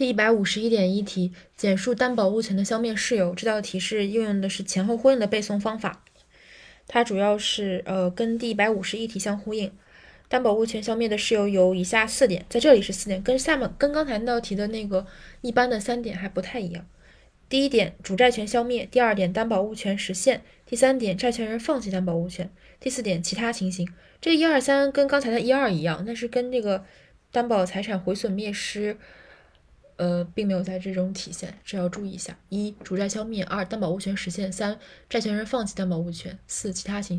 第一百五十一点一题，简述担保物权的消灭事由。这道题是应用的是前后呼应的背诵方法，它主要是呃跟第一百五十一题相呼应。担保物权消灭的事由有以下四点，在这里是四点，跟下面跟刚才那道题的那个一般的三点还不太一样。第一点，主债权消灭；第二点，担保物权实现；第三点，债权人放弃担保物权；第四点，其他情形。这一二三跟刚才的一二一样，但是跟这个担保财产毁损灭失。呃，并没有在这种体现，这要注意一下。一、主债消灭；二、担保物权实现；三、债权人放弃担保物权；四、其他情形。